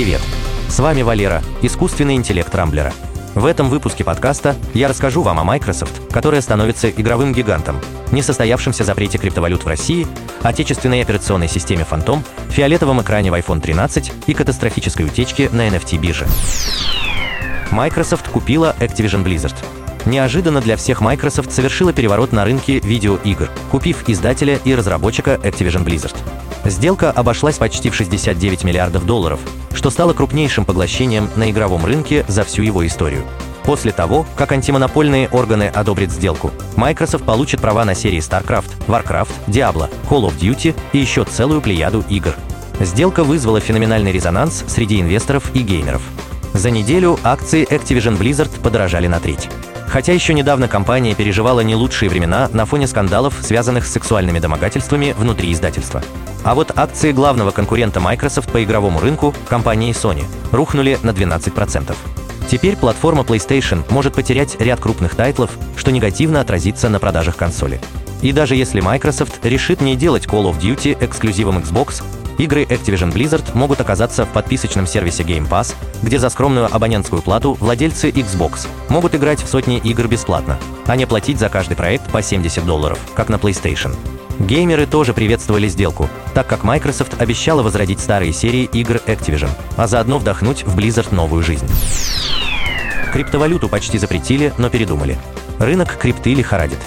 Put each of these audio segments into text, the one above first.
Привет! С вами Валера, искусственный интеллект Рамблера. В этом выпуске подкаста я расскажу вам о Microsoft, которая становится игровым гигантом, несостоявшемся запрете криптовалют в России, отечественной операционной системе Phantom, фиолетовом экране в iPhone 13 и катастрофической утечке на NFT-бирже. Microsoft купила Activision Blizzard. Неожиданно для всех Microsoft совершила переворот на рынке видеоигр, купив издателя и разработчика Activision Blizzard. Сделка обошлась почти в 69 миллиардов долларов, что стало крупнейшим поглощением на игровом рынке за всю его историю. После того, как антимонопольные органы одобрят сделку, Microsoft получит права на серии StarCraft, Warcraft, Diablo, Call of Duty и еще целую плеяду игр. Сделка вызвала феноменальный резонанс среди инвесторов и геймеров. За неделю акции Activision Blizzard подорожали на треть. Хотя еще недавно компания переживала не лучшие времена на фоне скандалов, связанных с сексуальными домогательствами внутри издательства. А вот акции главного конкурента Microsoft по игровому рынку, компании Sony, рухнули на 12%. Теперь платформа PlayStation может потерять ряд крупных тайтлов, что негативно отразится на продажах консоли. И даже если Microsoft решит не делать Call of Duty эксклюзивом Xbox, Игры Activision Blizzard могут оказаться в подписочном сервисе Game Pass, где за скромную абонентскую плату владельцы Xbox могут играть в сотни игр бесплатно, а не платить за каждый проект по 70 долларов, как на PlayStation. Геймеры тоже приветствовали сделку, так как Microsoft обещала возродить старые серии игр Activision, а заодно вдохнуть в Blizzard новую жизнь. Криптовалюту почти запретили, но передумали. Рынок крипты лихорадит.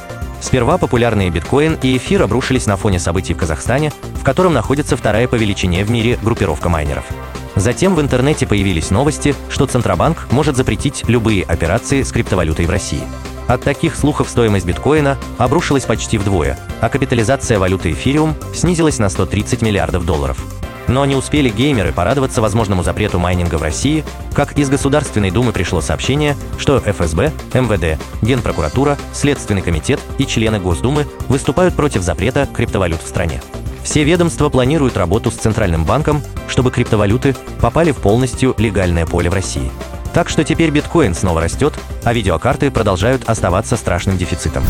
Сперва популярные биткоин и эфир обрушились на фоне событий в Казахстане, в котором находится вторая по величине в мире группировка майнеров. Затем в интернете появились новости, что Центробанк может запретить любые операции с криптовалютой в России. От таких слухов стоимость биткоина обрушилась почти вдвое, а капитализация валюты эфириум снизилась на 130 миллиардов долларов. Но не успели геймеры порадоваться возможному запрету майнинга в России, как из Государственной Думы пришло сообщение, что ФСБ, МВД, Генпрокуратура, Следственный комитет и члены Госдумы выступают против запрета криптовалют в стране. Все ведомства планируют работу с Центральным банком, чтобы криптовалюты попали в полностью легальное поле в России. Так что теперь биткоин снова растет, а видеокарты продолжают оставаться страшным дефицитом.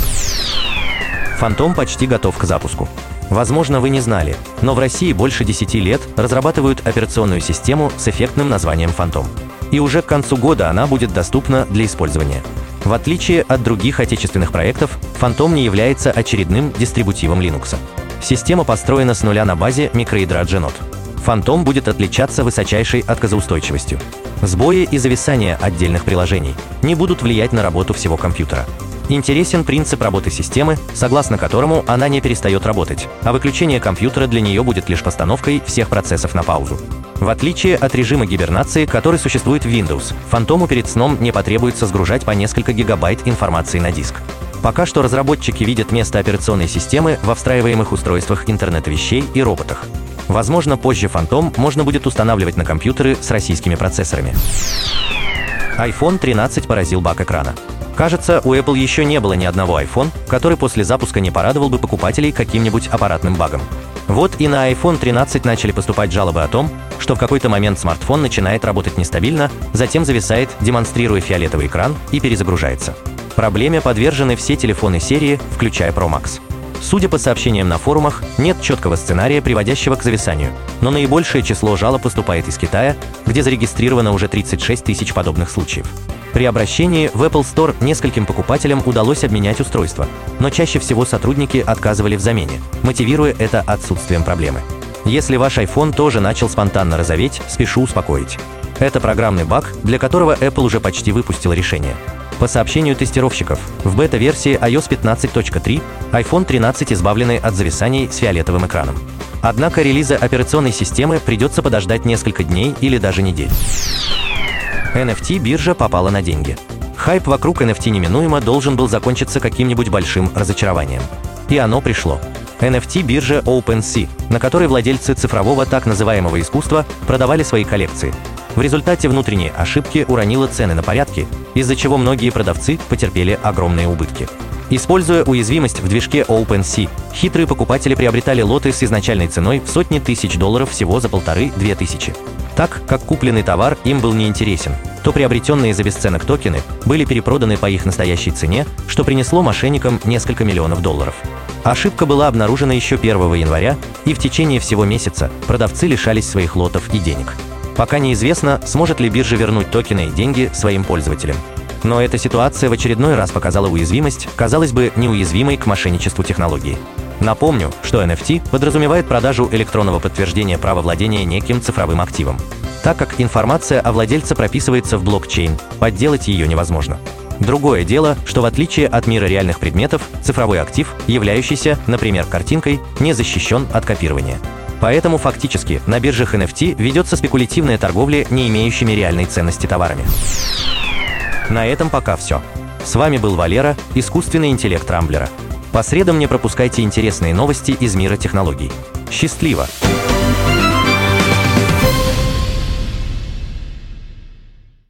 Фантом почти готов к запуску. Возможно, вы не знали, но в России больше 10 лет разрабатывают операционную систему с эффектным названием «Фантом». И уже к концу года она будет доступна для использования. В отличие от других отечественных проектов, Фантом не является очередным дистрибутивом Linux. Система построена с нуля на базе микроядра Genode. Фантом будет отличаться высочайшей отказоустойчивостью. Сбои и зависания отдельных приложений не будут влиять на работу всего компьютера. Интересен принцип работы системы, согласно которому она не перестает работать, а выключение компьютера для нее будет лишь постановкой всех процессов на паузу. В отличие от режима гибернации, который существует в Windows, Фантому перед сном не потребуется сгружать по несколько гигабайт информации на диск. Пока что разработчики видят место операционной системы во встраиваемых устройствах интернета вещей и роботах. Возможно, позже Фантом можно будет устанавливать на компьютеры с российскими процессорами. iPhone 13 поразил бак экрана. Кажется, у Apple еще не было ни одного iPhone, который после запуска не порадовал бы покупателей каким-нибудь аппаратным багом. Вот и на iPhone 13 начали поступать жалобы о том, что в какой-то момент смартфон начинает работать нестабильно, затем зависает, демонстрируя фиолетовый экран и перезагружается. Проблеме подвержены все телефоны серии, включая Pro Max. Судя по сообщениям на форумах, нет четкого сценария, приводящего к зависанию, но наибольшее число жалоб поступает из Китая, где зарегистрировано уже 36 тысяч подобных случаев. При обращении в Apple Store нескольким покупателям удалось обменять устройство, но чаще всего сотрудники отказывали в замене, мотивируя это отсутствием проблемы. Если ваш iPhone тоже начал спонтанно розоветь, спешу успокоить. Это программный баг, для которого Apple уже почти выпустил решение. По сообщению тестировщиков, в бета-версии iOS 15.3 iPhone 13 избавлены от зависаний с фиолетовым экраном. Однако релиза операционной системы придется подождать несколько дней или даже недель. NFT-биржа попала на деньги. Хайп вокруг NFT неминуемо должен был закончиться каким-нибудь большим разочарованием. И оно пришло. NFT-биржа OpenSea, на которой владельцы цифрового так называемого искусства продавали свои коллекции. В результате внутренней ошибки уронила цены на порядки, из-за чего многие продавцы потерпели огромные убытки. Используя уязвимость в движке OpenSea, хитрые покупатели приобретали лоты с изначальной ценой в сотни тысяч долларов всего за полторы-две тысячи. Так как купленный товар им был неинтересен, то приобретенные за бесценок токены были перепроданы по их настоящей цене, что принесло мошенникам несколько миллионов долларов. Ошибка была обнаружена еще 1 января, и в течение всего месяца продавцы лишались своих лотов и денег. Пока неизвестно, сможет ли биржа вернуть токены и деньги своим пользователям. Но эта ситуация в очередной раз показала уязвимость, казалось бы, неуязвимой к мошенничеству технологии. Напомню, что NFT подразумевает продажу электронного подтверждения права владения неким цифровым активом. Так как информация о владельце прописывается в блокчейн, подделать ее невозможно. Другое дело, что в отличие от мира реальных предметов, цифровой актив, являющийся, например, картинкой, не защищен от копирования. Поэтому фактически на биржах NFT ведется спекулятивная торговля не имеющими реальной ценности товарами. На этом пока все. С вами был Валера, искусственный интеллект Рамблера. По средам не пропускайте интересные новости из мира технологий. Счастливо!